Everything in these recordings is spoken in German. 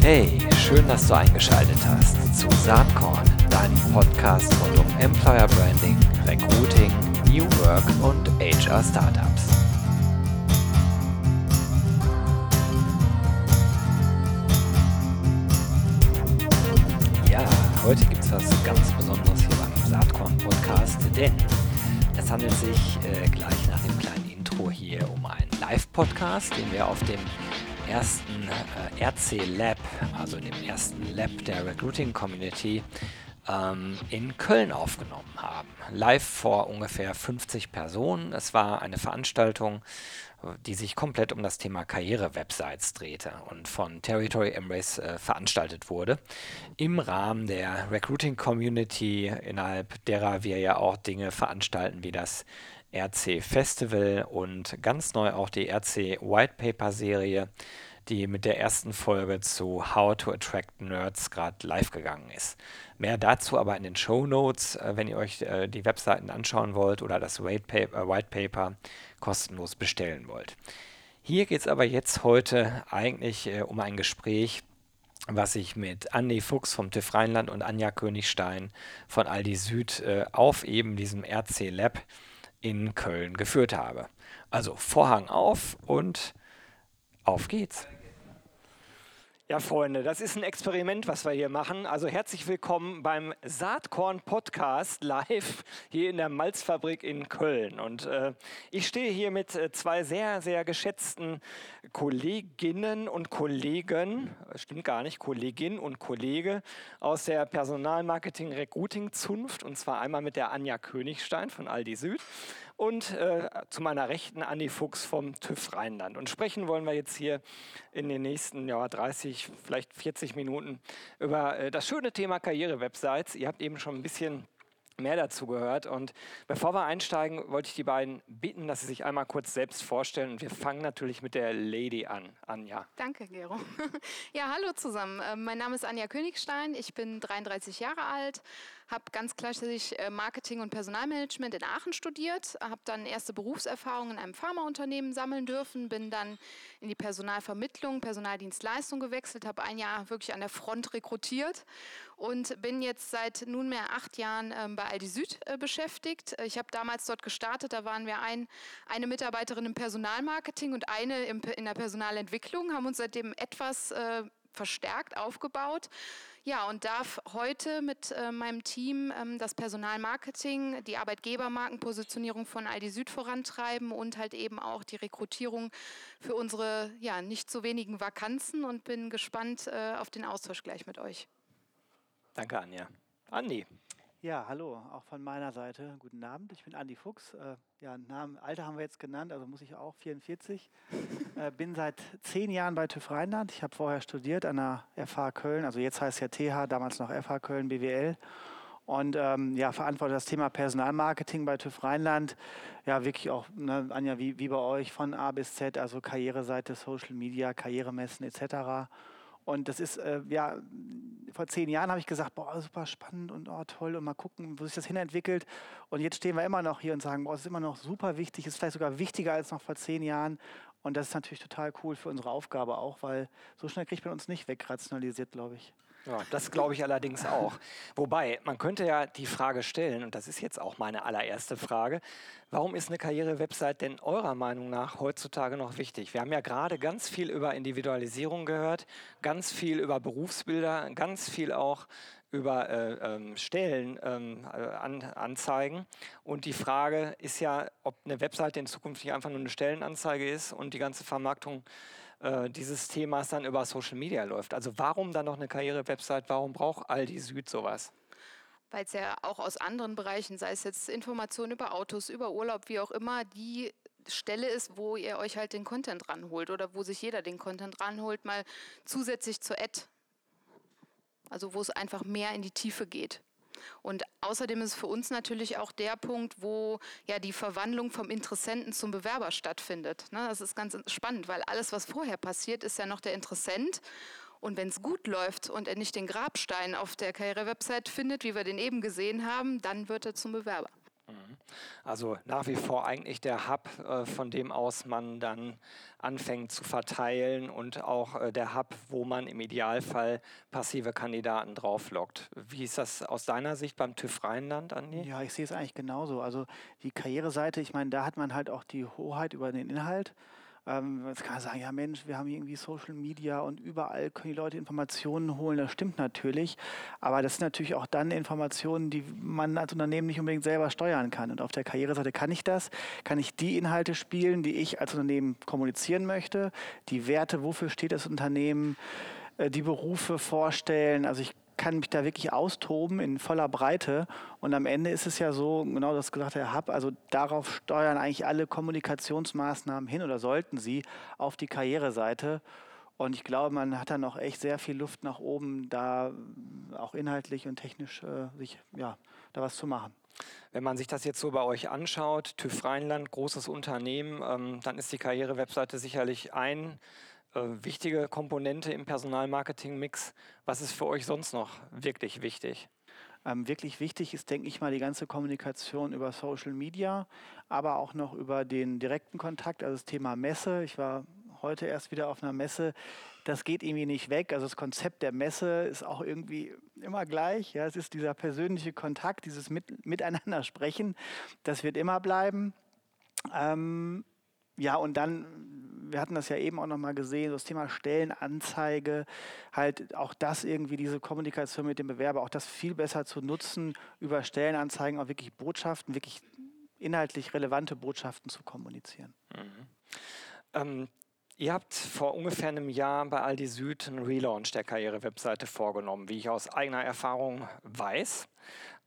Hey, schön, dass du eingeschaltet hast zu Saatkorn, deinem Podcast rund um Employer Branding, Recruiting, New Work und HR Startups. Ja, heute gibt es was ganz Besonderes hier beim Saatkorn Podcast, denn es handelt sich äh, gleich nach dem kleinen Intro hier um einen Live-Podcast, den wir auf dem ersten äh, RC Lab, also dem ersten Lab der Recruiting Community, ähm, in Köln aufgenommen haben. Live vor ungefähr 50 Personen. Es war eine Veranstaltung, die sich komplett um das Thema Karriere-Websites drehte und von Territory Embrace äh, veranstaltet wurde. Im Rahmen der Recruiting Community, innerhalb derer wir ja auch Dinge veranstalten wie das RC Festival und ganz neu auch die RC White Paper Serie, die mit der ersten Folge zu How to Attract Nerds gerade live gegangen ist. Mehr dazu aber in den Show Notes, äh, wenn ihr euch äh, die Webseiten anschauen wollt oder das White Paper, äh, White Paper kostenlos bestellen wollt. Hier geht es aber jetzt heute eigentlich um ein Gespräch, was ich mit Andi Fuchs vom TÜV Rheinland und Anja Königstein von Aldi Süd auf eben diesem RC Lab in Köln geführt habe. Also Vorhang auf und auf geht's. Ja, Freunde, das ist ein Experiment, was wir hier machen. Also herzlich willkommen beim Saatkorn Podcast live hier in der Malzfabrik in Köln. Und äh, ich stehe hier mit äh, zwei sehr, sehr geschätzten Kolleginnen und Kollegen, stimmt gar nicht, Kollegin und Kollege aus der Personalmarketing-Recruiting-Zunft. Und zwar einmal mit der Anja Königstein von Aldi Süd und äh, zu meiner Rechten Andi Fuchs vom TÜV Rheinland. Und sprechen wollen wir jetzt hier in den nächsten ja, 30, vielleicht 40 Minuten über äh, das schöne Thema Karriere-Websites. Ihr habt eben schon ein bisschen mehr dazu gehört. Und bevor wir einsteigen, wollte ich die beiden bitten, dass sie sich einmal kurz selbst vorstellen. Und wir fangen natürlich mit der Lady an. Anja. Danke, Gero. Ja, hallo zusammen. Ähm, mein Name ist Anja Königstein. Ich bin 33 Jahre alt, habe ganz klassisch äh, Marketing und Personalmanagement in Aachen studiert, habe dann erste Berufserfahrungen in einem Pharmaunternehmen sammeln dürfen, bin dann in die Personalvermittlung, Personaldienstleistung gewechselt, habe ein Jahr wirklich an der Front rekrutiert und bin jetzt seit nunmehr acht Jahren ähm, bei Aldi Süd äh, beschäftigt. Ich habe damals dort gestartet, da waren wir ein, eine Mitarbeiterin im Personalmarketing und eine im, in der Personalentwicklung, haben uns seitdem etwas äh, verstärkt aufgebaut. Ja, und darf heute mit äh, meinem Team ähm, das Personalmarketing, die Arbeitgebermarkenpositionierung von Aldi Süd vorantreiben und halt eben auch die Rekrutierung für unsere ja, nicht so wenigen Vakanzen und bin gespannt äh, auf den Austausch gleich mit euch. Danke, Anja. Andi. Ja, hallo, auch von meiner Seite. Guten Abend, ich bin Andi Fuchs. Äh, ja, Namen, Alter haben wir jetzt genannt, also muss ich auch 44. äh, bin seit zehn Jahren bei TÜV Rheinland. Ich habe vorher studiert an der FH Köln, also jetzt heißt es ja TH, damals noch FH Köln, BWL. Und ähm, ja, verantworte das Thema Personalmarketing bei TÜV Rheinland. Ja, wirklich auch, ne, Anja, wie, wie bei euch, von A bis Z, also Karriereseite, Social Media, Karrieremessen etc. Und das ist, äh, ja, vor zehn Jahren habe ich gesagt, boah, super spannend und oh, toll und mal gucken, wo sich das hinentwickelt. Und jetzt stehen wir immer noch hier und sagen, boah, es ist immer noch super wichtig, ist vielleicht sogar wichtiger als noch vor zehn Jahren. Und das ist natürlich total cool für unsere Aufgabe auch, weil so schnell kriegt man uns nicht wegrationalisiert, glaube ich. Ja, das glaube ich allerdings auch. Wobei, man könnte ja die Frage stellen, und das ist jetzt auch meine allererste Frage, warum ist eine Karriere-Website denn eurer Meinung nach heutzutage noch wichtig? Wir haben ja gerade ganz viel über Individualisierung gehört, ganz viel über Berufsbilder, ganz viel auch über äh, ähm, Stellenanzeigen. Ähm, und die Frage ist ja, ob eine Website in Zukunft nicht einfach nur eine Stellenanzeige ist und die ganze Vermarktung äh, dieses Themas dann über Social Media läuft. Also warum dann noch eine Karriere-Website? Warum braucht Aldi Süd sowas? Weil es ja auch aus anderen Bereichen, sei es jetzt Informationen über Autos, über Urlaub, wie auch immer, die Stelle ist, wo ihr euch halt den Content ranholt oder wo sich jeder den Content ranholt, mal zusätzlich zur Ad. Also wo es einfach mehr in die Tiefe geht. Und außerdem ist für uns natürlich auch der Punkt, wo ja die Verwandlung vom Interessenten zum Bewerber stattfindet. Ne, das ist ganz spannend, weil alles, was vorher passiert, ist ja noch der Interessent. Und wenn es gut läuft und er nicht den Grabstein auf der Karriere-Website findet, wie wir den eben gesehen haben, dann wird er zum Bewerber. Mhm. Also nach wie vor eigentlich der Hub, äh, von dem aus man dann anfängt zu verteilen und auch äh, der Hub, wo man im Idealfall passive Kandidaten drauflockt. Wie ist das aus deiner Sicht beim TÜV Rheinland, Andi? Ja, ich sehe es eigentlich genauso. Also die Karriereseite, ich meine, da hat man halt auch die Hoheit über den Inhalt. Ähm, jetzt kann man sagen, ja Mensch, wir haben irgendwie Social Media und überall können die Leute Informationen holen. Das stimmt natürlich. Aber das sind natürlich auch dann Informationen, die man als Unternehmen nicht unbedingt selber steuern kann. Und auf der Karriereseite kann ich das, kann ich die Inhalte spielen, die ich als Unternehmen kommunizieren möchte, die Werte, wofür steht das Unternehmen, äh, die Berufe vorstellen. Also ich kann mich da wirklich austoben in voller Breite. Und am Ende ist es ja so, genau das gesagt Herr Hub, also darauf steuern eigentlich alle Kommunikationsmaßnahmen hin oder sollten sie auf die Karriereseite. Und ich glaube, man hat da noch echt sehr viel Luft nach oben, da auch inhaltlich und technisch äh, sich ja, da was zu machen. Wenn man sich das jetzt so bei euch anschaut, TÜV Rheinland, großes Unternehmen, ähm, dann ist die Karrierewebseite sicherlich ein wichtige Komponente im Personalmarketing-Mix. Was ist für euch sonst noch wirklich wichtig? Ähm, wirklich wichtig ist, denke ich mal, die ganze Kommunikation über Social Media, aber auch noch über den direkten Kontakt, also das Thema Messe. Ich war heute erst wieder auf einer Messe. Das geht irgendwie nicht weg. Also das Konzept der Messe ist auch irgendwie immer gleich. Ja, es ist dieser persönliche Kontakt, dieses Mit Miteinander sprechen. Das wird immer bleiben. Ähm, ja, und dann, wir hatten das ja eben auch nochmal gesehen, das Thema Stellenanzeige, halt auch das irgendwie, diese Kommunikation mit dem Bewerber, auch das viel besser zu nutzen, über Stellenanzeigen auch wirklich Botschaften, wirklich inhaltlich relevante Botschaften zu kommunizieren. Mhm. Ähm, ihr habt vor ungefähr einem Jahr bei Aldi Süd einen Relaunch der Karriere-Webseite vorgenommen, wie ich aus eigener Erfahrung weiß.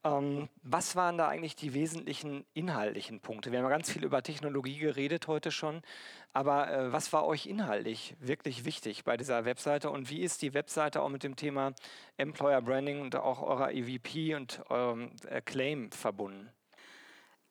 Ähm, was waren da eigentlich die wesentlichen inhaltlichen Punkte? Wir haben ja ganz viel über Technologie geredet heute schon, aber äh, was war euch inhaltlich wirklich wichtig bei dieser Webseite und wie ist die Webseite auch mit dem Thema Employer Branding und auch eurer EVP und eurem äh, Claim verbunden?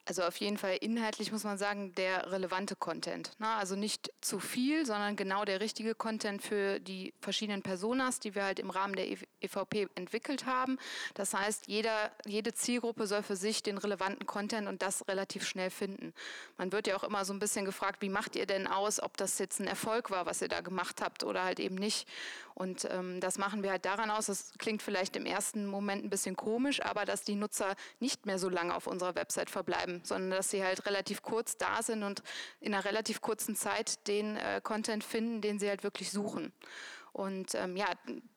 Also auf jeden Fall inhaltlich muss man sagen, der relevante Content. Ne? Also nicht zu viel, sondern genau der richtige Content für die verschiedenen Personas, die wir halt im Rahmen der EVP e entwickelt haben. Das heißt, jeder, jede Zielgruppe soll für sich den relevanten Content und das relativ schnell finden. Man wird ja auch immer so ein bisschen gefragt, wie macht ihr denn aus, ob das jetzt ein Erfolg war, was ihr da gemacht habt oder halt eben nicht. Und ähm, das machen wir halt daran aus, das klingt vielleicht im ersten Moment ein bisschen komisch, aber dass die Nutzer nicht mehr so lange auf unserer Website verbleiben, sondern dass sie halt relativ kurz da sind und in einer relativ kurzen Zeit den äh, Content finden, den sie halt wirklich suchen. Und ähm, ja,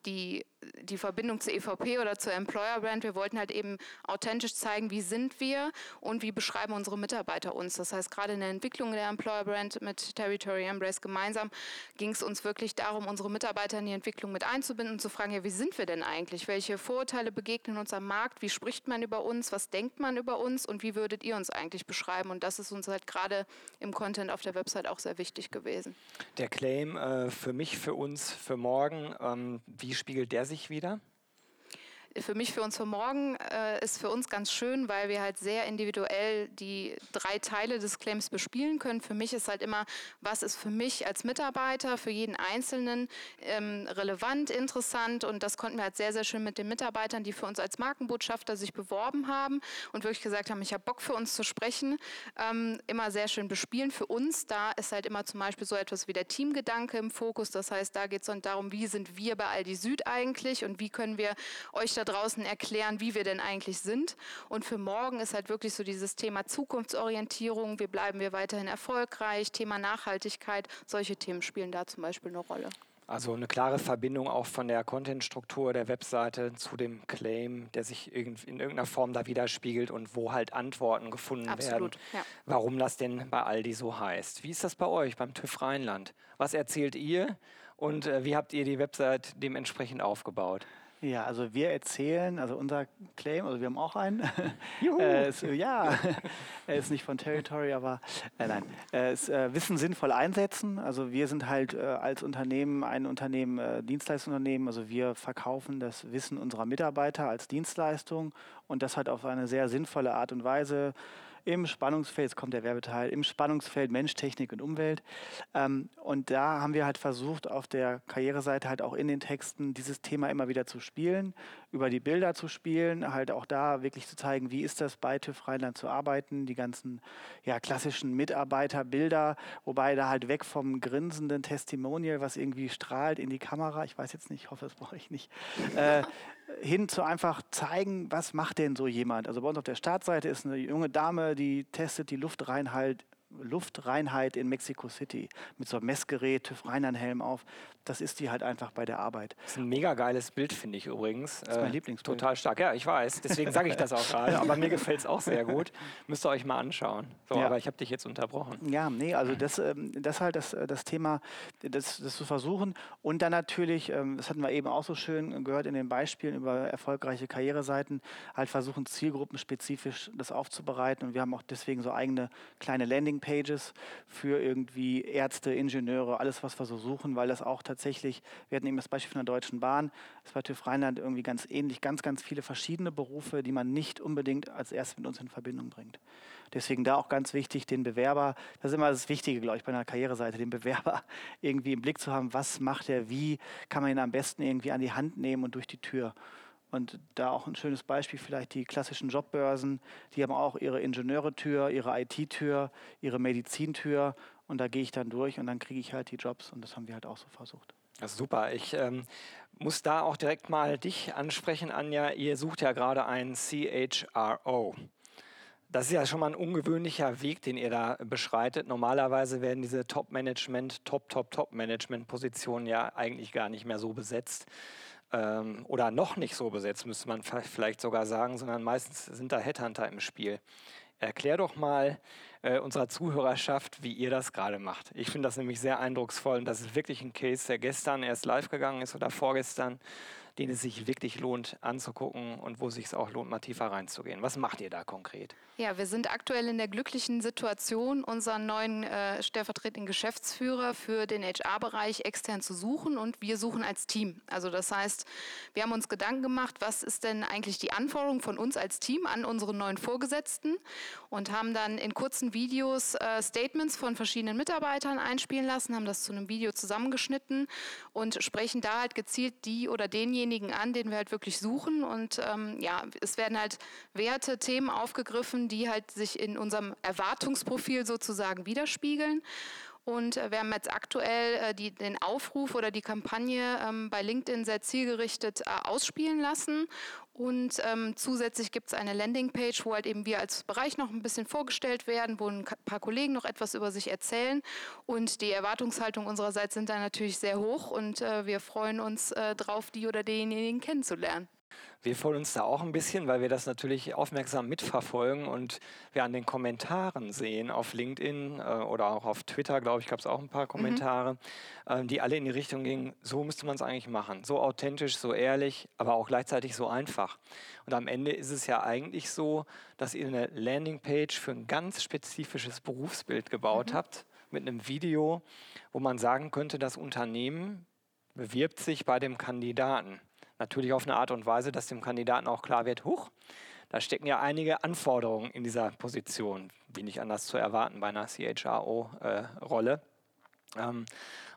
die die Verbindung zur EVP oder zur Employer Brand. Wir wollten halt eben authentisch zeigen, wie sind wir und wie beschreiben unsere Mitarbeiter uns. Das heißt, gerade in der Entwicklung der Employer Brand mit Territory Embrace gemeinsam ging es uns wirklich darum, unsere Mitarbeiter in die Entwicklung mit einzubinden und zu fragen, ja, wie sind wir denn eigentlich? Welche Vorurteile begegnen uns am Markt? Wie spricht man über uns? Was denkt man über uns? Und wie würdet ihr uns eigentlich beschreiben? Und das ist uns halt gerade im Content auf der Website auch sehr wichtig gewesen. Der Claim äh, für mich, für uns, für morgen, ähm, wie spiegelt der sich wieder? Für mich, für uns für morgen, äh, ist für uns ganz schön, weil wir halt sehr individuell die drei Teile des Claims bespielen können. Für mich ist halt immer, was ist für mich als Mitarbeiter, für jeden Einzelnen ähm, relevant, interessant und das konnten wir halt sehr, sehr schön mit den Mitarbeitern, die für uns als Markenbotschafter sich beworben haben und wirklich gesagt haben, ich habe Bock für uns zu sprechen, ähm, immer sehr schön bespielen. Für uns, da ist halt immer zum Beispiel so etwas wie der Teamgedanke im Fokus. Das heißt, da geht es dann darum, wie sind wir bei Aldi Süd eigentlich und wie können wir euch da draußen erklären, wie wir denn eigentlich sind. Und für morgen ist halt wirklich so dieses Thema Zukunftsorientierung, wie bleiben wir weiterhin erfolgreich, Thema Nachhaltigkeit, solche Themen spielen da zum Beispiel eine Rolle. Also eine klare Verbindung auch von der Contentstruktur der Webseite zu dem Claim, der sich in irgendeiner Form da widerspiegelt und wo halt Antworten gefunden Absolut, werden, ja. warum das denn bei Aldi so heißt. Wie ist das bei euch beim TÜV Rheinland? Was erzählt ihr und äh, wie habt ihr die Website dementsprechend aufgebaut? Ja, also wir erzählen, also unser Claim, also wir haben auch einen. äh, ist, ja, er ist nicht von Territory, aber äh, nein, äh, ist, äh, Wissen sinnvoll einsetzen. Also wir sind halt äh, als Unternehmen ein Unternehmen, äh, Dienstleistungsunternehmen, also wir verkaufen das Wissen unserer Mitarbeiter als Dienstleistung und das halt auf eine sehr sinnvolle Art und Weise im Spannungsfeld, jetzt kommt der Werbeteil, im Spannungsfeld Mensch, Technik und Umwelt. Ähm, und da haben wir halt versucht, auf der Karriereseite halt auch in den Texten dieses Thema immer wieder zu spielen, über die Bilder zu spielen, halt auch da wirklich zu zeigen, wie ist das bei TÜV Rheinland zu arbeiten, die ganzen ja, klassischen Mitarbeiterbilder, wobei da halt weg vom grinsenden Testimonial, was irgendwie strahlt in die Kamera, ich weiß jetzt nicht, ich hoffe, das brauche ich nicht, äh, hin zu einfach zeigen, was macht denn so jemand. Also bei uns auf der Startseite ist eine junge Dame, die testet die Luftreinheit Luftreinheit in Mexico City mit so einem Messgerät, TÜV Rheinland-Helm auf. Das ist die halt einfach bei der Arbeit. Das ist ein mega geiles Bild, finde ich übrigens. Das ist mein äh, Lieblingsbild. Total stark. Ja, ich weiß. Deswegen sage ich das auch gerade. Aber mir gefällt es auch sehr gut. Müsst ihr euch mal anschauen. So, ja. aber ich habe dich jetzt unterbrochen. Ja, nee, also das, ähm, das halt das, das Thema, das, das zu versuchen. Und dann natürlich, ähm, das hatten wir eben auch so schön gehört in den Beispielen über erfolgreiche Karriereseiten, halt versuchen, zielgruppenspezifisch das aufzubereiten. Und wir haben auch deswegen so eigene kleine Landingpages für irgendwie Ärzte, Ingenieure, alles, was wir so suchen, weil das auch tatsächlich wir hatten eben das Beispiel von der Deutschen Bahn, es war TÜV Rheinland irgendwie ganz ähnlich, ganz, ganz viele verschiedene Berufe, die man nicht unbedingt als erstes mit uns in Verbindung bringt. Deswegen da auch ganz wichtig, den Bewerber, das ist immer das Wichtige, glaube ich, bei einer Karriereseite, den Bewerber irgendwie im Blick zu haben, was macht er, wie kann man ihn am besten irgendwie an die Hand nehmen und durch die Tür. Und da auch ein schönes Beispiel, vielleicht die klassischen Jobbörsen, die haben auch ihre Ingenieure-Tür, ihre IT-Tür, ihre Medizintür und da gehe ich dann durch und dann kriege ich halt die Jobs und das haben wir halt auch so versucht. Das ist super. Ich ähm, muss da auch direkt mal dich ansprechen, Anja. Ihr sucht ja gerade einen CHRO. Das ist ja schon mal ein ungewöhnlicher Weg, den ihr da beschreitet. Normalerweise werden diese Top-Management, Top-Top-Top-Management-Positionen ja eigentlich gar nicht mehr so besetzt. Ähm, oder noch nicht so besetzt, müsste man vielleicht sogar sagen, sondern meistens sind da Headhunter im Spiel. Erklär doch mal äh, unserer Zuhörerschaft, wie ihr das gerade macht. Ich finde das nämlich sehr eindrucksvoll und das ist wirklich ein Case, der gestern erst live gegangen ist oder vorgestern den es sich wirklich lohnt anzugucken und wo es sich auch lohnt, mal tiefer reinzugehen. Was macht ihr da konkret? Ja, wir sind aktuell in der glücklichen Situation, unseren neuen äh, stellvertretenden Geschäftsführer für den HR-Bereich extern zu suchen und wir suchen als Team. Also das heißt, wir haben uns Gedanken gemacht, was ist denn eigentlich die Anforderung von uns als Team an unsere neuen Vorgesetzten und haben dann in kurzen Videos äh, Statements von verschiedenen Mitarbeitern einspielen lassen, haben das zu einem Video zusammengeschnitten und sprechen da halt gezielt die oder denjenigen denjenigen an, den wir halt wirklich suchen. Und ähm, ja, es werden halt Werte, Themen aufgegriffen, die halt sich in unserem Erwartungsprofil sozusagen widerspiegeln. Und äh, wir haben jetzt aktuell äh, die, den Aufruf oder die Kampagne ähm, bei LinkedIn sehr zielgerichtet äh, ausspielen lassen. Und ähm, zusätzlich gibt es eine Landingpage, wo halt eben wir als Bereich noch ein bisschen vorgestellt werden, wo ein paar Kollegen noch etwas über sich erzählen. Und die Erwartungshaltung unsererseits sind da natürlich sehr hoch und äh, wir freuen uns äh, drauf, die oder denjenigen kennenzulernen. Wir freuen uns da auch ein bisschen, weil wir das natürlich aufmerksam mitverfolgen und wir an den Kommentaren sehen auf LinkedIn äh, oder auch auf Twitter, glaube ich, gab es auch ein paar mhm. Kommentare, mhm. äh, die alle in die Richtung gingen, so müsste man es eigentlich machen. So authentisch, so ehrlich, aber auch gleichzeitig so einfach. Und am Ende ist es ja eigentlich so, dass ihr eine Landingpage für ein ganz spezifisches Berufsbild gebaut mhm. habt mit einem Video, wo man sagen könnte, das Unternehmen bewirbt sich bei dem Kandidaten. Natürlich auf eine Art und Weise, dass dem Kandidaten auch klar wird, huch, da stecken ja einige Anforderungen in dieser Position, wie nicht anders zu erwarten bei einer CHRO-Rolle. Äh, ähm,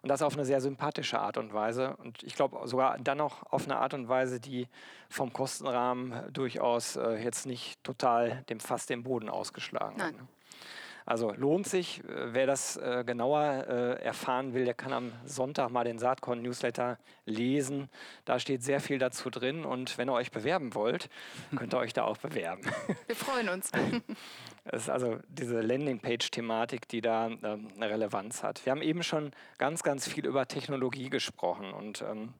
und das auf eine sehr sympathische Art und Weise. Und ich glaube sogar dann noch auf eine Art und Weise, die vom Kostenrahmen durchaus äh, jetzt nicht total dem Fass den Boden ausgeschlagen Nein. hat. Ne? Also lohnt sich, äh, wer das äh, genauer äh, erfahren will, der kann am Sonntag mal den Saatkorn Newsletter lesen. Da steht sehr viel dazu drin und wenn ihr euch bewerben wollt, könnt ihr euch da auch bewerben. Wir freuen uns. Es ist also diese Landingpage-Thematik, die da ähm, eine Relevanz hat. Wir haben eben schon ganz, ganz viel über Technologie gesprochen und ähm,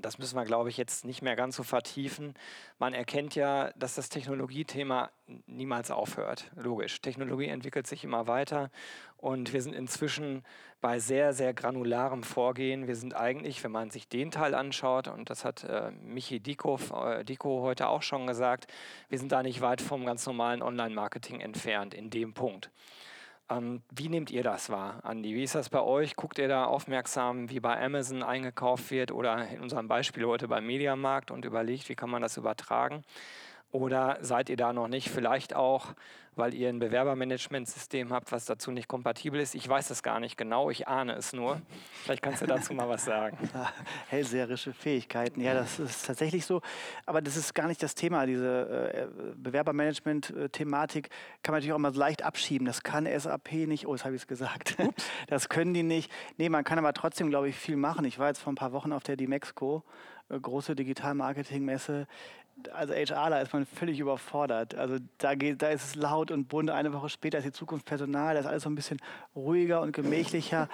das müssen wir, glaube ich, jetzt nicht mehr ganz so vertiefen. Man erkennt ja, dass das Technologiethema niemals aufhört. Logisch. Technologie entwickelt sich immer weiter und wir sind inzwischen bei sehr, sehr granularem Vorgehen. Wir sind eigentlich, wenn man sich den Teil anschaut, und das hat äh, Michi Diko, äh, Diko heute auch schon gesagt, wir sind da nicht weit vom ganz normalen Online-Marketing entfernt in dem Punkt. Ähm, wie nehmt ihr das wahr, Andi? Wie ist das bei euch? Guckt ihr da aufmerksam, wie bei Amazon eingekauft wird oder in unserem Beispiel heute beim Mediamarkt und überlegt, wie kann man das übertragen? Oder seid ihr da noch nicht? Vielleicht auch, weil ihr ein Bewerbermanagementsystem habt, was dazu nicht kompatibel ist. Ich weiß das gar nicht genau, ich ahne es nur. Vielleicht kannst du dazu mal was sagen. Hellseherische Fähigkeiten, ja, das ist tatsächlich so. Aber das ist gar nicht das Thema. Diese äh, Bewerbermanagement-Thematik kann man natürlich auch mal leicht abschieben. Das kann SAP nicht. Oh, jetzt habe ich es gesagt. Ups. Das können die nicht. Nee, man kann aber trotzdem, glaube ich, viel machen. Ich war jetzt vor ein paar Wochen auf der Dimexco äh, große Digital-Marketing-Messe also HRler ist man völlig überfordert. Also da, geht, da ist es laut und bunt. Eine Woche später ist die Zukunft Personal. Da ist alles so ein bisschen ruhiger und gemächlicher.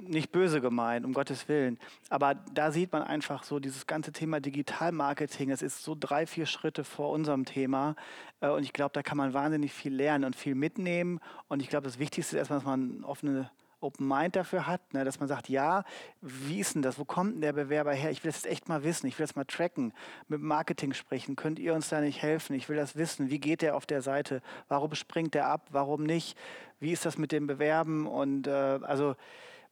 Nicht böse gemeint, um Gottes Willen. Aber da sieht man einfach so dieses ganze Thema Digitalmarketing. Das ist so drei, vier Schritte vor unserem Thema. Äh, und ich glaube, da kann man wahnsinnig viel lernen und viel mitnehmen. Und ich glaube, das Wichtigste ist erstmal, dass man offene Open Mind dafür hat, ne, dass man sagt, ja, wie ist denn das? Wo kommt denn der Bewerber her? Ich will das echt mal wissen, ich will das mal tracken, mit Marketing sprechen. Könnt ihr uns da nicht helfen? Ich will das wissen. Wie geht der auf der Seite? Warum springt der ab? Warum nicht? Wie ist das mit dem Bewerben? Und äh, also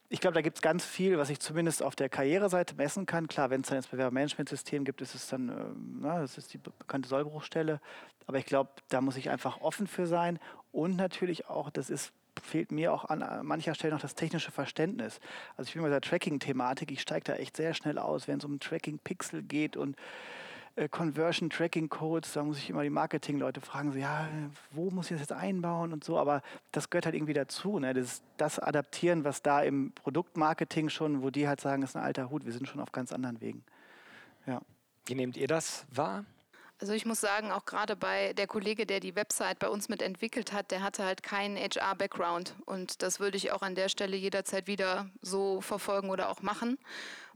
ich glaube, da gibt es ganz viel, was ich zumindest auf der Karriereseite messen kann. Klar, wenn es dann das Bewerbermanagementsystem gibt, ist es dann, äh, na, das ist die bekannte Sollbruchstelle. Aber ich glaube, da muss ich einfach offen für sein. Und natürlich auch, das ist fehlt mir auch an mancher Stelle noch das technische Verständnis. Also ich bin bei der Tracking-Thematik, ich steige da echt sehr schnell aus, wenn es um Tracking-Pixel geht und äh, Conversion Tracking Codes, da muss ich immer die Marketing-Leute fragen, so, ja, wo muss ich das jetzt einbauen und so, aber das gehört halt irgendwie dazu, ne? das, das Adaptieren, was da im Produktmarketing schon, wo die halt sagen, ist ein alter Hut, wir sind schon auf ganz anderen Wegen. Ja. Wie nehmt ihr das wahr? Also ich muss sagen, auch gerade bei der Kollege, der die Website bei uns mitentwickelt hat, der hatte halt keinen HR-Background. Und das würde ich auch an der Stelle jederzeit wieder so verfolgen oder auch machen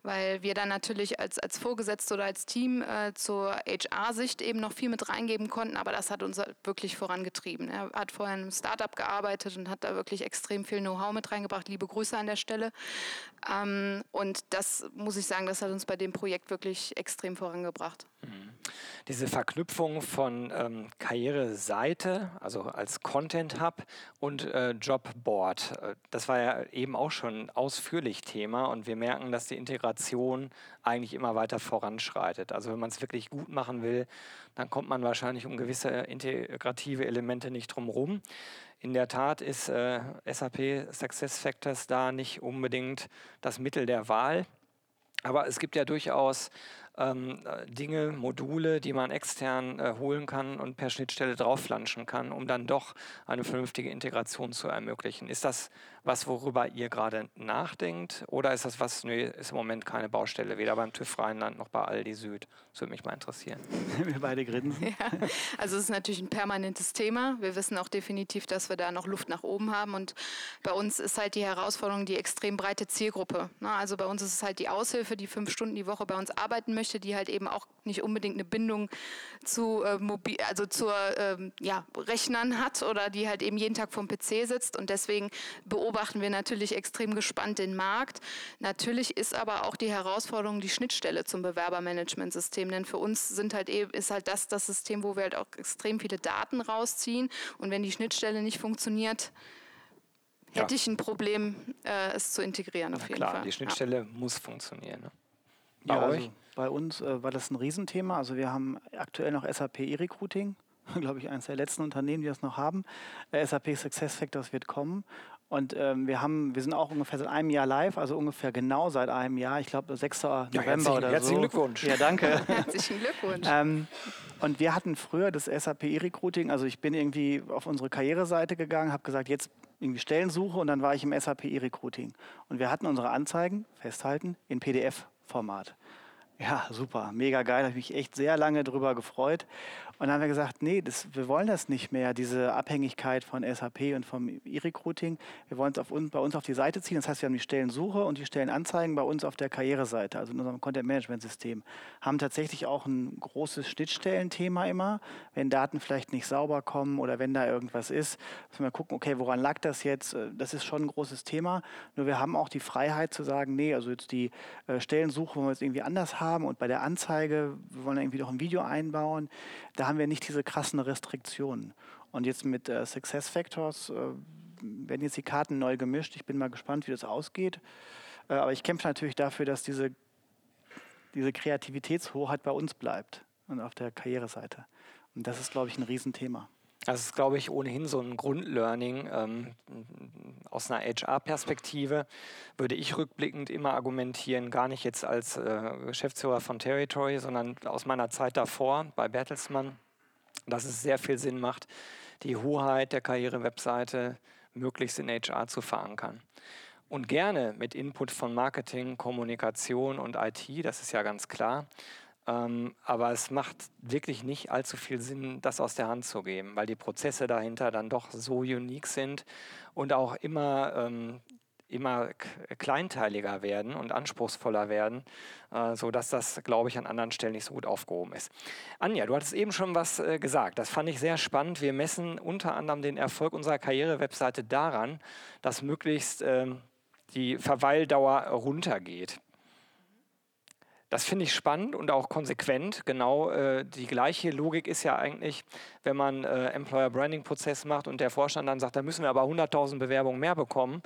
weil wir dann natürlich als, als Vorgesetzte oder als Team äh, zur HR-Sicht eben noch viel mit reingeben konnten, aber das hat uns wirklich vorangetrieben. Er hat vorher in einem Startup gearbeitet und hat da wirklich extrem viel Know-how mit reingebracht. Liebe Grüße an der Stelle. Ähm, und das muss ich sagen, das hat uns bei dem Projekt wirklich extrem vorangebracht. Mhm. Diese Verknüpfung von ähm, Karriereseite, also als Content Hub und äh, Jobboard, äh, das war ja eben auch schon ausführlich Thema und wir merken, dass die Integration eigentlich immer weiter voranschreitet. Also wenn man es wirklich gut machen will, dann kommt man wahrscheinlich um gewisse integrative Elemente nicht drum herum. In der Tat ist äh, SAP SuccessFactors da nicht unbedingt das Mittel der Wahl. Aber es gibt ja durchaus ähm, Dinge, Module, die man extern äh, holen kann und per Schnittstelle draufflanschen kann, um dann doch eine vernünftige Integration zu ermöglichen. Ist das was, worüber ihr gerade nachdenkt? Oder ist das was, nee, ist im Moment keine Baustelle, weder beim TÜV Rheinland noch bei Aldi Süd? Das würde mich mal interessieren. wir beide grinsen. Ja, also es ist natürlich ein permanentes Thema. Wir wissen auch definitiv, dass wir da noch Luft nach oben haben. Und bei uns ist halt die Herausforderung die extrem breite Zielgruppe. Also bei uns ist es halt die Aushilfe, die fünf Stunden die Woche bei uns arbeiten möchte, die halt eben auch nicht unbedingt eine Bindung zu äh, mobil, also zur ähm, ja, Rechnern hat oder die halt eben jeden Tag vom PC sitzt. Und deswegen beobachten wir natürlich extrem gespannt den Markt. Natürlich ist aber auch die Herausforderung die Schnittstelle zum Bewerbermanagementsystem, denn für uns sind halt eben, ist halt das das System, wo wir halt auch extrem viele Daten rausziehen und wenn die Schnittstelle nicht funktioniert, hätte ja. ich ein Problem, äh, es zu integrieren auf Na jeden klar, Fall. Die Schnittstelle ja. muss funktionieren. Ne? Bei ja, euch? Also bei uns äh, war das ein Riesenthema. Also wir haben aktuell noch SAP E-Recruiting, glaube ich, eines der letzten Unternehmen, die das noch haben. Äh, SAP SuccessFactors wird kommen. Und ähm, wir haben, wir sind auch ungefähr seit einem Jahr live, also ungefähr genau seit einem Jahr. Ich glaube 6. Ja, November oder so. Herzlichen Glückwunsch. Ja, danke. herzlichen Glückwunsch. ähm, und wir hatten früher das SAP E-Recruiting, also ich bin irgendwie auf unsere Karriereseite gegangen, habe gesagt, jetzt irgendwie Stellensuche und dann war ich im SAP E-Recruiting. Und wir hatten unsere Anzeigen, festhalten, in PDF-Format. Ja, super, mega geil, habe ich mich echt sehr lange darüber gefreut. Und dann haben wir gesagt, nee, das, wir wollen das nicht mehr, diese Abhängigkeit von SAP und vom E-Recruiting. Wir wollen es auf uns, bei uns auf die Seite ziehen. Das heißt, wir haben die Stellensuche und die Stellenanzeigen bei uns auf der Karriereseite, also in unserem Content-Management-System. Haben tatsächlich auch ein großes Schnittstellenthema immer. Wenn Daten vielleicht nicht sauber kommen oder wenn da irgendwas ist, müssen wir gucken, okay, woran lag das jetzt? Das ist schon ein großes Thema. Nur wir haben auch die Freiheit zu sagen, nee, also jetzt die äh, Stellensuche wollen wir jetzt irgendwie anders haben und bei der Anzeige, wir wollen irgendwie doch ein Video einbauen. Da haben wir nicht diese krassen Restriktionen. Und jetzt mit äh, Success Factors äh, werden jetzt die Karten neu gemischt. Ich bin mal gespannt, wie das ausgeht. Äh, aber ich kämpfe natürlich dafür, dass diese, diese Kreativitätshoheit bei uns bleibt und auf der Karriereseite. Und das ist, glaube ich, ein Riesenthema. Das ist, glaube ich, ohnehin so ein Grundlearning. Ähm, aus einer HR-Perspektive würde ich rückblickend immer argumentieren, gar nicht jetzt als äh, Geschäftsführer von Territory, sondern aus meiner Zeit davor bei Bertelsmann, dass es sehr viel Sinn macht, die Hoheit der Karriere-Webseite möglichst in HR zu verankern. Und gerne mit Input von Marketing, Kommunikation und IT, das ist ja ganz klar. Ähm, aber es macht wirklich nicht allzu viel Sinn, das aus der Hand zu geben, weil die Prozesse dahinter dann doch so unique sind und auch immer, ähm, immer kleinteiliger werden und anspruchsvoller werden, äh, sodass das, glaube ich, an anderen Stellen nicht so gut aufgehoben ist. Anja, du hattest eben schon was äh, gesagt. Das fand ich sehr spannend. Wir messen unter anderem den Erfolg unserer Karriere-Webseite daran, dass möglichst ähm, die Verweildauer runtergeht. Das finde ich spannend und auch konsequent. Genau äh, die gleiche Logik ist ja eigentlich, wenn man äh, Employer Branding Prozess macht und der Vorstand dann sagt, da müssen wir aber 100.000 Bewerbungen mehr bekommen.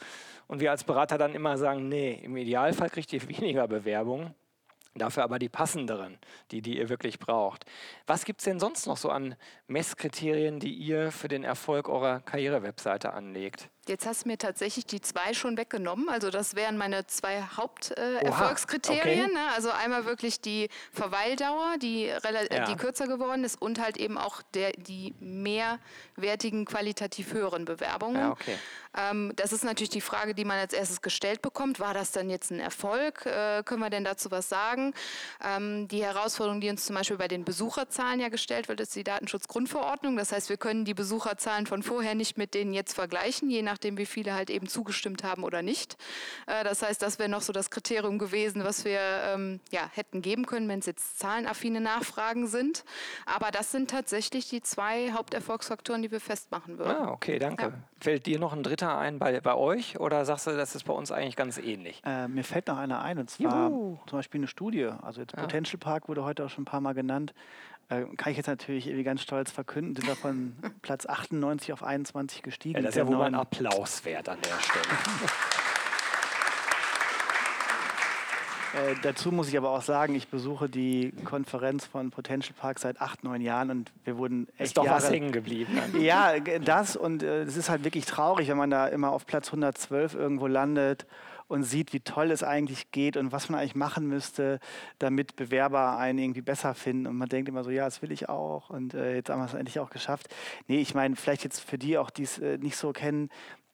Und wir als Berater dann immer sagen, nee, im Idealfall kriegt ihr weniger Bewerbungen. Dafür aber die passenderen, die, die ihr wirklich braucht. Was gibt es denn sonst noch so an Messkriterien, die ihr für den Erfolg eurer Karriere-Webseite anlegt? Jetzt hast du mir tatsächlich die zwei schon weggenommen. Also das wären meine zwei Haupterfolgskriterien. Äh, okay. ne? Also einmal wirklich die Verweildauer, die, ja. die kürzer geworden ist und halt eben auch der, die mehrwertigen, qualitativ höheren Bewerbungen. Ja, okay. ähm, das ist natürlich die Frage, die man als erstes gestellt bekommt. War das dann jetzt ein Erfolg? Äh, können wir denn dazu was sagen? Ähm, die Herausforderung, die uns zum Beispiel bei den Besucherzahlen ja gestellt wird, ist die Datenschutzgrundverordnung. Das heißt, wir können die Besucherzahlen von vorher nicht mit denen jetzt vergleichen, je nach nachdem, wie viele halt eben zugestimmt haben oder nicht. Äh, das heißt, das wäre noch so das Kriterium gewesen, was wir ähm, ja, hätten geben können, wenn es jetzt zahlenaffine Nachfragen sind. Aber das sind tatsächlich die zwei Haupterfolgsfaktoren, die wir festmachen würden. Ah, okay, danke. Ja. Fällt dir noch ein dritter ein bei, bei euch oder sagst du, das ist bei uns eigentlich ganz ähnlich? Äh, mir fällt noch einer ein und zwar Juhu. zum Beispiel eine Studie. Also jetzt ja. Potential Park wurde heute auch schon ein paar Mal genannt. Äh, kann ich jetzt natürlich irgendwie ganz stolz verkünden, sind wir von Platz 98 auf 21 gestiegen. Ja, das ist ja wohl mal ein Applaus wert an der Stelle. Äh, dazu muss ich aber auch sagen, ich besuche die Konferenz von Potential Park seit acht, neun Jahren und wir wurden echt. Ist doch Jahre was hängen geblieben. Ja, das und es äh, ist halt wirklich traurig, wenn man da immer auf Platz 112 irgendwo landet und sieht, wie toll es eigentlich geht und was man eigentlich machen müsste, damit Bewerber einen irgendwie besser finden. Und man denkt immer so, ja, das will ich auch und äh, jetzt haben wir es endlich auch geschafft. Nee, ich meine, vielleicht jetzt für die auch, die es äh, nicht so kennen,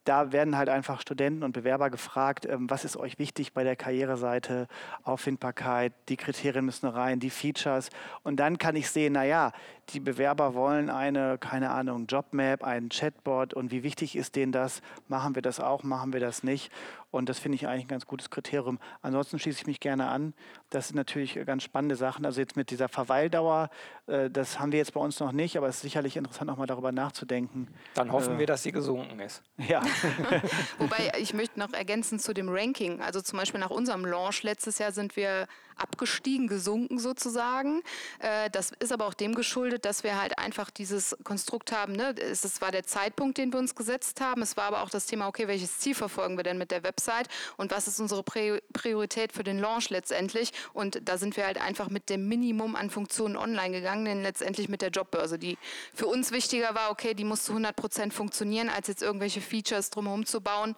da werden halt einfach Studenten und Bewerber gefragt, ähm, was ist euch wichtig bei der Karriereseite, Auffindbarkeit, die Kriterien müssen rein, die Features. Und dann kann ich sehen, naja, die Bewerber wollen eine, keine Ahnung, Jobmap, einen Chatbot und wie wichtig ist denen das? Machen wir das auch, machen wir das nicht? Und das finde ich eigentlich ein ganz gutes Kriterium. Ansonsten schließe ich mich gerne an. Das sind natürlich ganz spannende Sachen. Also jetzt mit dieser Verweildauer, äh, das haben wir jetzt bei uns noch nicht, aber es ist sicherlich interessant, auch mal darüber nachzudenken. Dann hoffen äh, wir, dass sie gesunken ist. Ja. Wobei ich möchte noch ergänzen zu dem Ranking. Also zum Beispiel nach unserem Launch letztes Jahr sind wir abgestiegen, gesunken sozusagen. Äh, das ist aber auch dem geschuldet, dass wir halt einfach dieses Konstrukt haben. Ne? Es war der Zeitpunkt, den wir uns gesetzt haben. Es war aber auch das Thema, okay, welches Ziel verfolgen wir denn mit der Website und was ist unsere Priorität für den Launch letztendlich? Und da sind wir halt einfach mit dem Minimum an Funktionen online gegangen, denn letztendlich mit der Jobbörse, die für uns wichtiger war, okay, die muss zu 100 Prozent funktionieren, als jetzt irgendwelche Features drumherum zu bauen,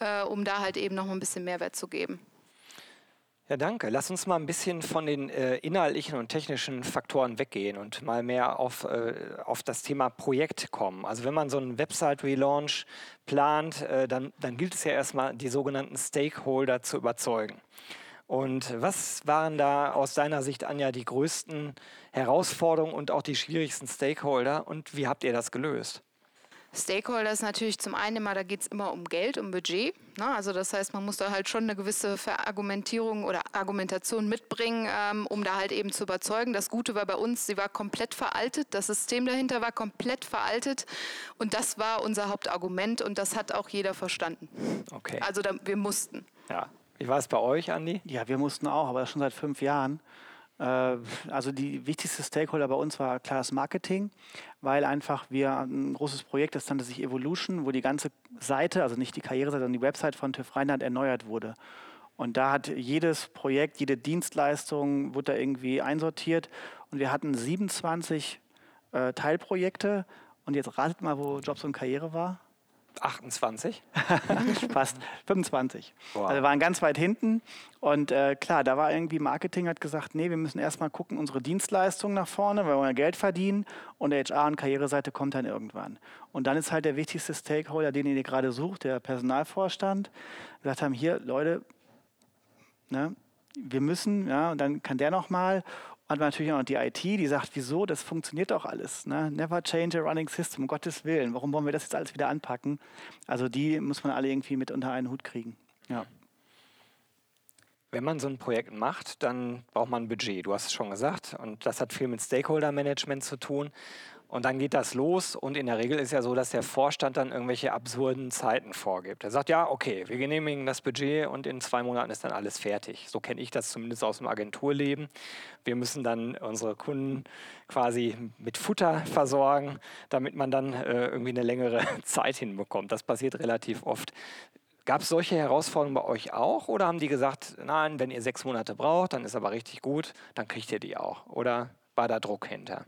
äh, um da halt eben noch ein bisschen Mehrwert zu geben. Ja, danke. Lass uns mal ein bisschen von den äh, inhaltlichen und technischen Faktoren weggehen und mal mehr auf, äh, auf das Thema Projekt kommen. Also wenn man so einen Website-Relaunch plant, äh, dann, dann gilt es ja erstmal, die sogenannten Stakeholder zu überzeugen. Und was waren da aus deiner Sicht, Anja, die größten Herausforderungen und auch die schwierigsten Stakeholder und wie habt ihr das gelöst? Stakeholder ist natürlich zum einen immer, da geht es immer um Geld, um Budget. Ne? Also das heißt, man muss da halt schon eine gewisse Verargumentierung oder Argumentation mitbringen, ähm, um da halt eben zu überzeugen. Das Gute war bei uns, sie war komplett veraltet, das System dahinter war komplett veraltet und das war unser Hauptargument und das hat auch jeder verstanden. Okay. Also da, wir mussten. Ja. Wie war es bei euch, Andi? Ja, wir mussten auch, aber schon seit fünf Jahren. Äh, also die wichtigste Stakeholder bei uns war klar das Marketing, weil einfach wir ein großes Projekt, das nannte sich Evolution, wo die ganze Seite, also nicht die Karriereseite, sondern die Website von TÜV Rheinland erneuert wurde. Und da hat jedes Projekt, jede Dienstleistung wurde da irgendwie einsortiert und wir hatten 27 äh, Teilprojekte. Und jetzt ratet mal, wo Jobs und Karriere war. 28? Fast 25. Wow. Also wir waren ganz weit hinten. Und äh, klar, da war irgendwie Marketing hat gesagt, nee, wir müssen erstmal gucken, unsere Dienstleistung nach vorne, weil wir wollen Geld verdienen und der HR- und Karriereseite kommt dann irgendwann. Und dann ist halt der wichtigste Stakeholder, den ihr gerade sucht, der Personalvorstand, gesagt haben, hier, Leute, ne, wir müssen, ja, und dann kann der nochmal hat natürlich auch noch die IT, die sagt, wieso, das funktioniert doch alles. Ne? Never change a running system, um Gottes Willen. Warum wollen wir das jetzt alles wieder anpacken? Also die muss man alle irgendwie mit unter einen Hut kriegen. Ja. Wenn man so ein Projekt macht, dann braucht man ein Budget. Du hast es schon gesagt. Und das hat viel mit Stakeholder-Management zu tun. Und dann geht das los und in der Regel ist ja so, dass der Vorstand dann irgendwelche absurden Zeiten vorgibt. Er sagt, ja, okay, wir genehmigen das Budget und in zwei Monaten ist dann alles fertig. So kenne ich das zumindest aus dem Agenturleben. Wir müssen dann unsere Kunden quasi mit Futter versorgen, damit man dann äh, irgendwie eine längere Zeit hinbekommt. Das passiert relativ oft. Gab es solche Herausforderungen bei euch auch oder haben die gesagt, nein, wenn ihr sechs Monate braucht, dann ist aber richtig gut, dann kriegt ihr die auch? Oder war da Druck hinter?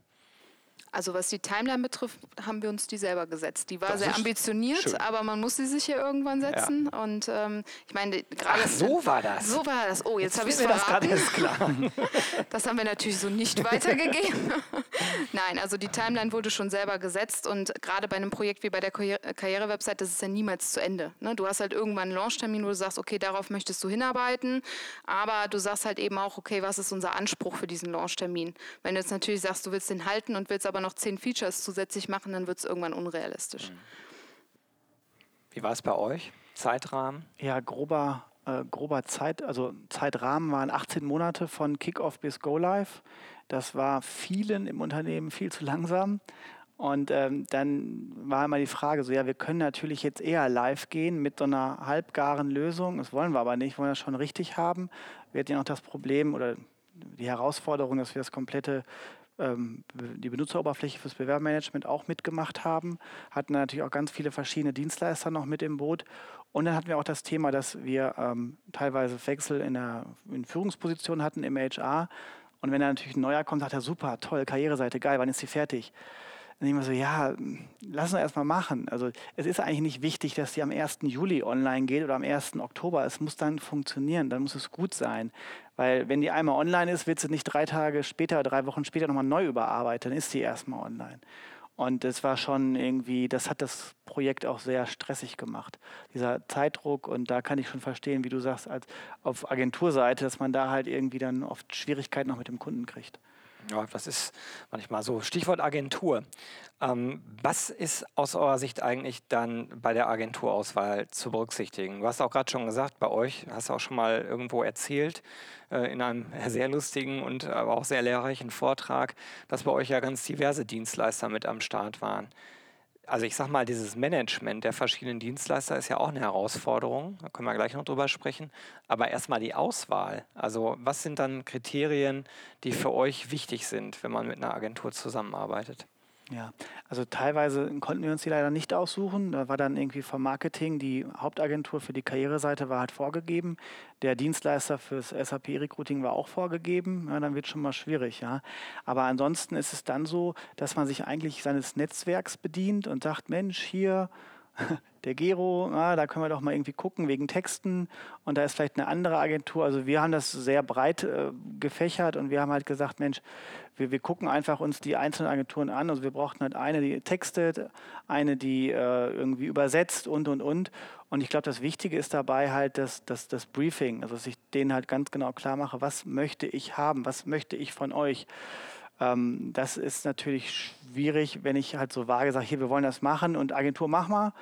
Also was die Timeline betrifft, haben wir uns die selber gesetzt. Die war Das sehr ambitioniert, schön. aber man muss sie sich ja irgendwann setzen. Und ähm, ich meine, gerade Ach, so war das. so war das. Oh, jetzt, habe ich es das verraten. erst klar. Das haben wir natürlich so nicht weitergegeben. Nein, also die Timeline wurde schon selber gesetzt und gerade bei einem Projekt wie bei der Karriere- Karriere-Website, das ist ja niemals zu Ende. Ne? Du hast halt irgendwann einen Launchtermin, wo du sagst, okay, darauf möchtest du hinarbeiten, aber du sagst halt eben auch, okay, was ist unser Anspruch für diesen Launchtermin? Wenn du jetzt natürlich sagst, du willst den halten und willst aber noch zehn Features zusätzlich machen, dann wird es irgendwann unrealistisch. Wie war es bei euch? Zeitrahmen? Ja, grober, äh, grober Zeit, also Zeitrahmen waren 18 Monate von Kickoff bis Go Live. Das war vielen im Unternehmen viel zu langsam. Und ähm, dann war immer die Frage so, ja, wir können natürlich jetzt eher live gehen mit so einer halbgaren Lösung. Das wollen wir aber nicht, wir wollen das schon richtig haben. Wir hatten ja noch das Problem oder die Herausforderung, dass wir das komplette ähm, die Benutzeroberfläche fürs Bewerbermanagement auch mitgemacht haben, hatten natürlich auch ganz viele verschiedene Dienstleister noch mit im Boot. Und dann hatten wir auch das Thema, dass wir ähm, teilweise Wechsel in der in Führungsposition hatten im HR. Und wenn da natürlich ein neuer kommt, sagt er, super, toll, Karriereseite, geil, wann ist sie fertig? Dann mir so, ja, lass uns erstmal machen. Also es ist eigentlich nicht wichtig, dass die am 1. Juli online geht oder am 1. Oktober. Es muss dann funktionieren, dann muss es gut sein. Weil wenn die einmal online ist, wird sie nicht drei Tage später, drei Wochen später nochmal neu überarbeitet, dann ist sie erstmal online. Und das war schon irgendwie, das hat das Projekt auch sehr stressig gemacht. Dieser Zeitdruck und da kann ich schon verstehen, wie du sagst, als auf Agenturseite, dass man da halt irgendwie dann oft Schwierigkeiten noch mit dem Kunden kriegt. Ja, das ist manchmal so. Stichwort Agentur. Ähm, was ist aus eurer Sicht eigentlich dann bei der Agenturauswahl zu berücksichtigen? Du hast auch gerade schon gesagt, bei euch, hast du auch schon mal irgendwo erzählt, äh, in einem sehr lustigen und aber auch sehr lehrreichen Vortrag, dass bei euch ja ganz diverse Dienstleister mit am Start waren. Also ich sag mal, dieses Management der verschiedenen Dienstleister ist ja auch eine Herausforderung. Da können wir gleich noch drüber sprechen. Aber erstmal die Auswahl. Also was sind dann Kriterien, die für euch wichtig sind, wenn man mit einer Agentur zusammenarbeitet? Ja, also teilweise konnten wir uns die leider nicht aussuchen. Da war dann irgendwie vom Marketing die Hauptagentur für die Karriereseite war halt vorgegeben. Der Dienstleister fürs SAP-Recruiting war auch vorgegeben. Ja, dann wird schon mal schwierig, ja. Aber ansonsten ist es dann so, dass man sich eigentlich seines Netzwerks bedient und sagt, Mensch, hier der Gero, ah, da können wir doch mal irgendwie gucken wegen Texten und da ist vielleicht eine andere Agentur. Also wir haben das sehr breit äh, gefächert und wir haben halt gesagt, Mensch, wir, wir gucken einfach uns die einzelnen Agenturen an. Also wir brauchten halt eine, die textet, eine, die äh, irgendwie übersetzt und, und, und. Und ich glaube, das Wichtige ist dabei halt das, das, das Briefing, also dass ich denen halt ganz genau klar mache, was möchte ich haben, was möchte ich von euch. Ähm, das ist natürlich schwierig, wenn ich halt so vage sage, hier, wir wollen das machen und Agentur, mach mal.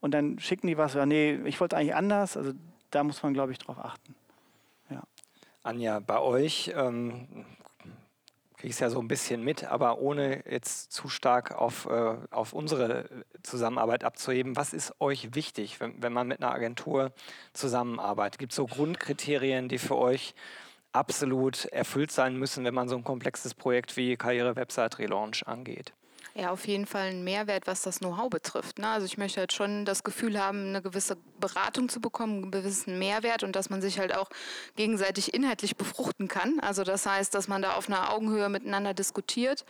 Und dann schicken die was, ja, nee, ich wollte eigentlich anders. Also da muss man, glaube ich, drauf achten. Anja, bei euch ähm, kriege ich es ja so ein bisschen mit, aber ohne jetzt zu stark auf, äh, auf unsere Zusammenarbeit abzuheben, was ist euch wichtig, wenn, wenn man mit einer Agentur zusammenarbeitet? Gibt es so Grundkriterien, die für euch absolut erfüllt sein müssen, wenn man so ein komplexes Projekt wie Karriere-Website-Relaunch angeht? Ja, auf jeden Fall ein Mehrwert, was das Know-how betrifft. Ne? Also ich möchte halt schon das Gefühl haben, eine gewisse Beratung zu bekommen, einen gewissen Mehrwert und dass man sich halt auch gegenseitig inhaltlich befruchten kann. Also das heißt, dass man da auf einer Augenhöhe miteinander diskutiert,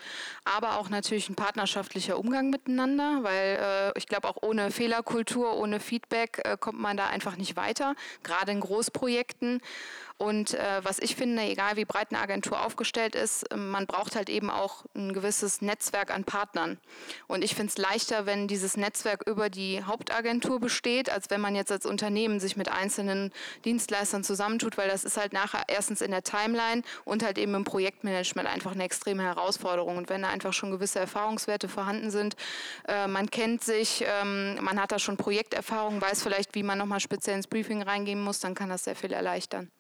aber auch natürlich ein partnerschaftlicher Umgang miteinander, weil äh, ich glaube, auch ohne Fehlerkultur, ohne Feedback äh, kommt man da einfach nicht weiter, gerade in Großprojekten. Und äh, was ich finde, egal wie breit eine Agentur aufgestellt ist, ähm, man braucht halt eben auch ein gewisses Netzwerk an Partnern. Und ich finde es leichter, wenn dieses Netzwerk über die Hauptagentur besteht, als wenn man jetzt als Unternehmen sich mit einzelnen Dienstleistern zusammentut, weil das ist halt nachher erstens in der Timeline und halt eben im Projektmanagement einfach eine extreme Herausforderung. Und wenn da einfach schon gewisse Erfahrungswerte vorhanden sind, äh, man kennt sich, ähm, man hat da schon Projekterfahrung, weiß vielleicht, wie man nochmal speziell ins Briefing reingehen muss, dann kann das sehr viel erleichtern.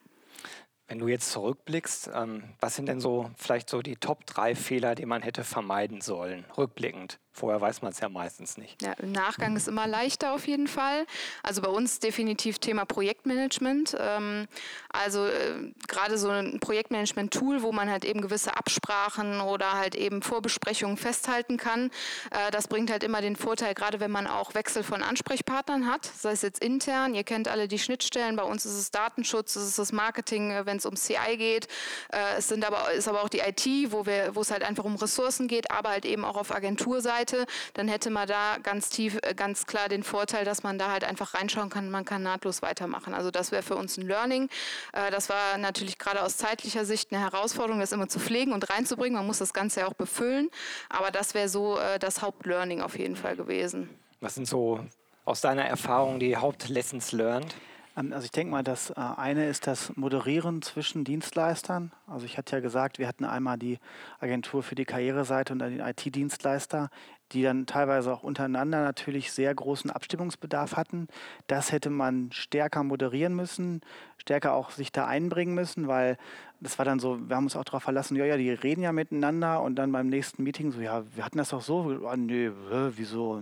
Wenn du jetzt zurückblickst, ähm, was sind denn so vielleicht so die Top drei Fehler, die man hätte vermeiden sollen, rückblickend? Vorher weiß man es ja meistens nicht. Ja, Im Nachgang ist immer leichter auf jeden Fall. Also bei uns definitiv Thema Projektmanagement. Ähm, also äh, gerade so ein Projektmanagement-Tool, wo man halt eben gewisse Absprachen oder halt eben Vorbesprechungen festhalten kann. Äh, das bringt halt immer den Vorteil, gerade wenn man auch Wechsel von Ansprechpartnern hat, sei es jetzt intern. Ihr kennt alle die Schnittstellen. Bei uns ist es Datenschutz, es ist das Marketing, äh, wenn es um CI geht. Es sind aber, ist aber auch die IT, wo es halt einfach um Ressourcen geht, aber halt eben auch auf Agenturseite Seite, dann hätte man da ganz tief, äh, ganz klar den Vorteil, dass man da halt einfach reinschauen kann, man kann nahtlos weitermachen. Also das wäre für uns ein Learning. Äh, das war natürlich gerade aus zeitlicher Sicht eine Herausforderung, das immer zu pflegen und reinzubringen. Man muss das Ganze ja auch befüllen, aber das wäre so äh, das Hauptlearning auf jeden Fall gewesen. Was sind so aus deiner Erfahrung die Hauptlessons learned? Ähm, also ich denke mal, das eine ist das Moderieren zwischen Dienstleistern. Also ich hatte ja gesagt, wir hatten einmal die Agentur für die Karriereseite und dann den IT-Dienstleister die dann teilweise auch untereinander natürlich sehr großen Abstimmungsbedarf hatten. Das hätte man stärker moderieren müssen, stärker auch sich da einbringen müssen, weil das war dann so, wir haben uns auch darauf verlassen, ja, ja, die reden ja miteinander und dann beim nächsten Meeting so, ja, wir hatten das doch so, oh, nee, wieso?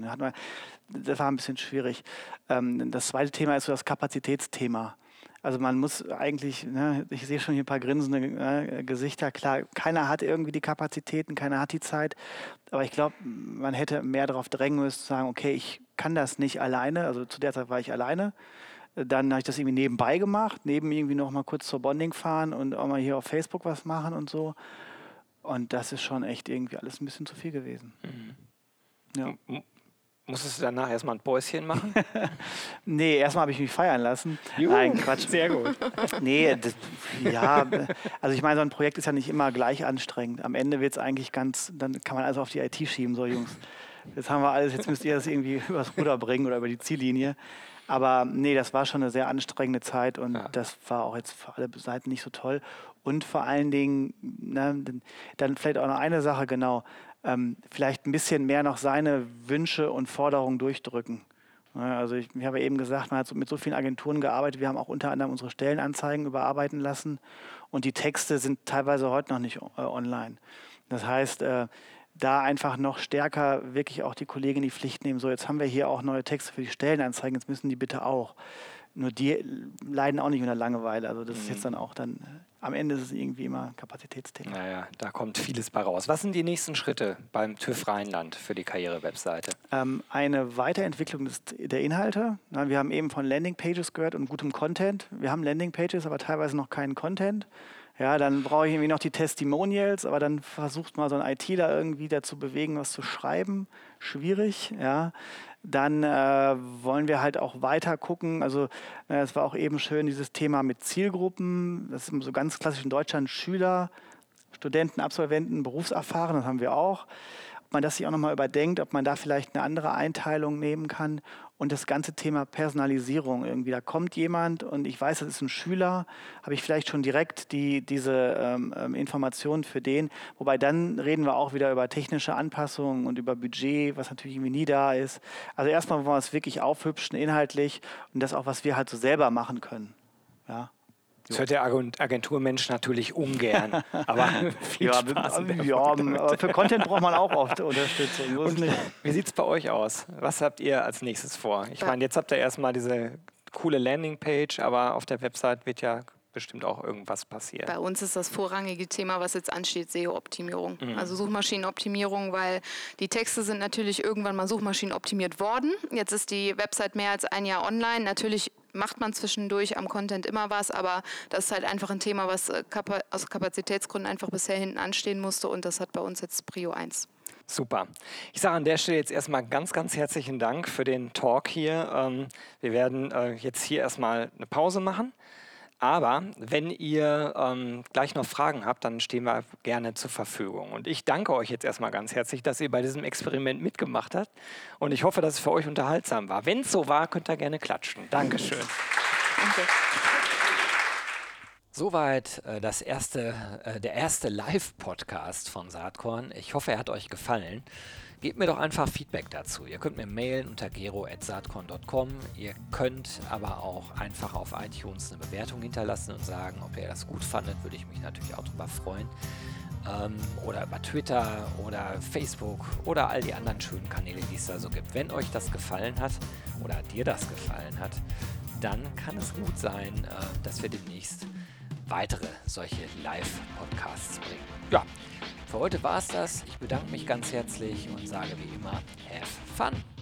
Das war ein bisschen schwierig. Ähm, das zweite Thema ist so das Kapazitätsthema. Also man muss eigentlich, ne, ich sehe schon hier ein paar grinsende äh, Gesichter, klar, keiner hat irgendwie die Kapazitäten, keiner hat die Zeit, aber ich glaube, man hätte mehr darauf drängen müssen, zu sagen, okay, ich kann das nicht alleine, also zu der Zeit war ich alleine, dann habe ich das irgendwie nebenbei gemacht, neben irgendwie noch mal kurz zur Bonding fahren und auch mal hier auf Facebook was machen und so. Und das ist schon echt irgendwie alles ein bisschen zu viel gewesen. Mhm. Ja. Musstest du danach erstmal ein Päuschen machen? nee, erstmal habe ich mich feiern lassen. Juhu, Nein, Quatsch. Sehr gut. nee, das, ja, also ich meine, so ein Projekt ist ja nicht immer gleich anstrengend. Am Ende wird es eigentlich ganz, dann kann man also auf die IT schieben, so Jungs. Jetzt haben wir alles, jetzt müsst ihr das irgendwie übers Ruder bringen oder über die Ziellinie. Aber nee, das war schon eine sehr anstrengende Zeit und ja. das war auch jetzt für alle Seiten nicht so toll. Und vor allen Dingen, ne, dann vielleicht auch noch eine Sache, genau ähm, vielleicht ein bisschen mehr noch seine Wünsche und Forderungen durchdrücken. Also ich, ich habe eben gesagt, man hat mit so vielen Agenturen gearbeitet. Wir haben auch unter anderem unsere Stellenanzeigen überarbeiten lassen und die Texte sind teilweise heute noch nicht äh, online. Das heißt, äh, da einfach noch stärker wirklich auch die Kollegen in die Pflicht nehmen. So, jetzt haben wir hier auch neue Texte für die Stellenanzeigen, jetzt müssen die bitte auch. Nur die leiden auch nicht unter Langeweile. Also das mhm. ist jetzt mhm. dann auch dann, am Ende ist es irgendwie immer Kapazitätsthema. Naja, da kommt vieles bei raus. Was sind die nächsten Schritte beim TÜV Rheinland für die Karriere-Webseite? Ähm, eine Weiterentwicklung des, der Inhalte. Wir haben eben von Landingpages gehört und gutem Content. Wir haben Landingpages, aber teilweise noch keinen Content. Ja, dann brauche ich irgendwie noch die Testimonials, aber dann versucht mal so ein ITler irgendwie dazu bewegen, was zu schreiben. Schwierig, ja. Dann äh, wollen wir halt auch weiter gucken. Also äh, es war auch eben schön dieses Thema mit Zielgruppen. Das ist so ganz klassisch in Deutschland Schüler, Studenten, Absolventen, Berufserfahren, das haben wir auch man das sich auch nochmal überdenkt, ob man da vielleicht eine andere Einteilung nehmen kann. Und das ganze Thema Personalisierung irgendwie. Da kommt jemand und ich weiß, das ist ein Schüler, habe ich vielleicht schon direkt die, diese ähm, ähm, Informationen für den. Wobei dann reden wir auch wieder über technische Anpassungen und über Budget, was natürlich irgendwie nie da ist. Also erstmal wollen wir es wirklich aufhübschen inhaltlich und das auch, was wir halt so selber machen können. Ja. Das hört der Agenturmensch natürlich ungern. Aber viel ja, Spaß ja, aber für Content braucht man auch oft Unterstützung. Und wie sieht es bei euch aus? Was habt ihr als nächstes vor? Ich meine, jetzt habt ihr erstmal diese coole Landingpage, aber auf der Website wird ja bestimmt auch irgendwas passieren. Bei uns ist das vorrangige Thema, was jetzt ansteht, SEO-Optimierung. Mhm. Also Suchmaschinenoptimierung, weil die Texte sind natürlich irgendwann mal suchmaschinenoptimiert worden. Jetzt ist die Website mehr als ein Jahr online. Natürlich macht man zwischendurch am Content immer was, aber das ist halt einfach ein Thema, was äh, aus Kapazitätsgründen einfach bisher hinten anstehen musste und das hat bei uns jetzt Prio 1. Super. Ich sage an der Stelle jetzt erstmal ganz, ganz herzlichen Dank für den Talk hier. Ähm, wir werden äh, jetzt hier erstmal eine Pause machen. Aber wenn ihr ähm, gleich noch Fragen habt, dann stehen wir gerne zur Verfügung. Und ich danke euch jetzt erstmal ganz herzlich, dass ihr bei diesem Experiment mitgemacht habt. Und ich hoffe, dass es für euch unterhaltsam war. Wenn es so war, könnt ihr gerne klatschen. Dankeschön. Danke. Soweit äh, das erste, äh, der erste Live-Podcast von Saatkorn. Ich hoffe, er hat euch gefallen. Gebt mir doch einfach Feedback dazu. Ihr könnt mir mailen unter gero.saatkorn.com. Ihr könnt aber auch einfach auf iTunes eine Bewertung hinterlassen und sagen, ob ihr das gut fandet. Würde ich mich natürlich auch darüber freuen. Ähm, oder über Twitter oder Facebook oder all die anderen schönen Kanäle, die es da so gibt. Wenn euch das gefallen hat oder dir das gefallen hat, dann kann es gut sein, äh, dass wir demnächst weitere solche Live-Podcasts bringen. Ja, für heute war es das. Ich bedanke mich ganz herzlich und sage wie immer, have fun!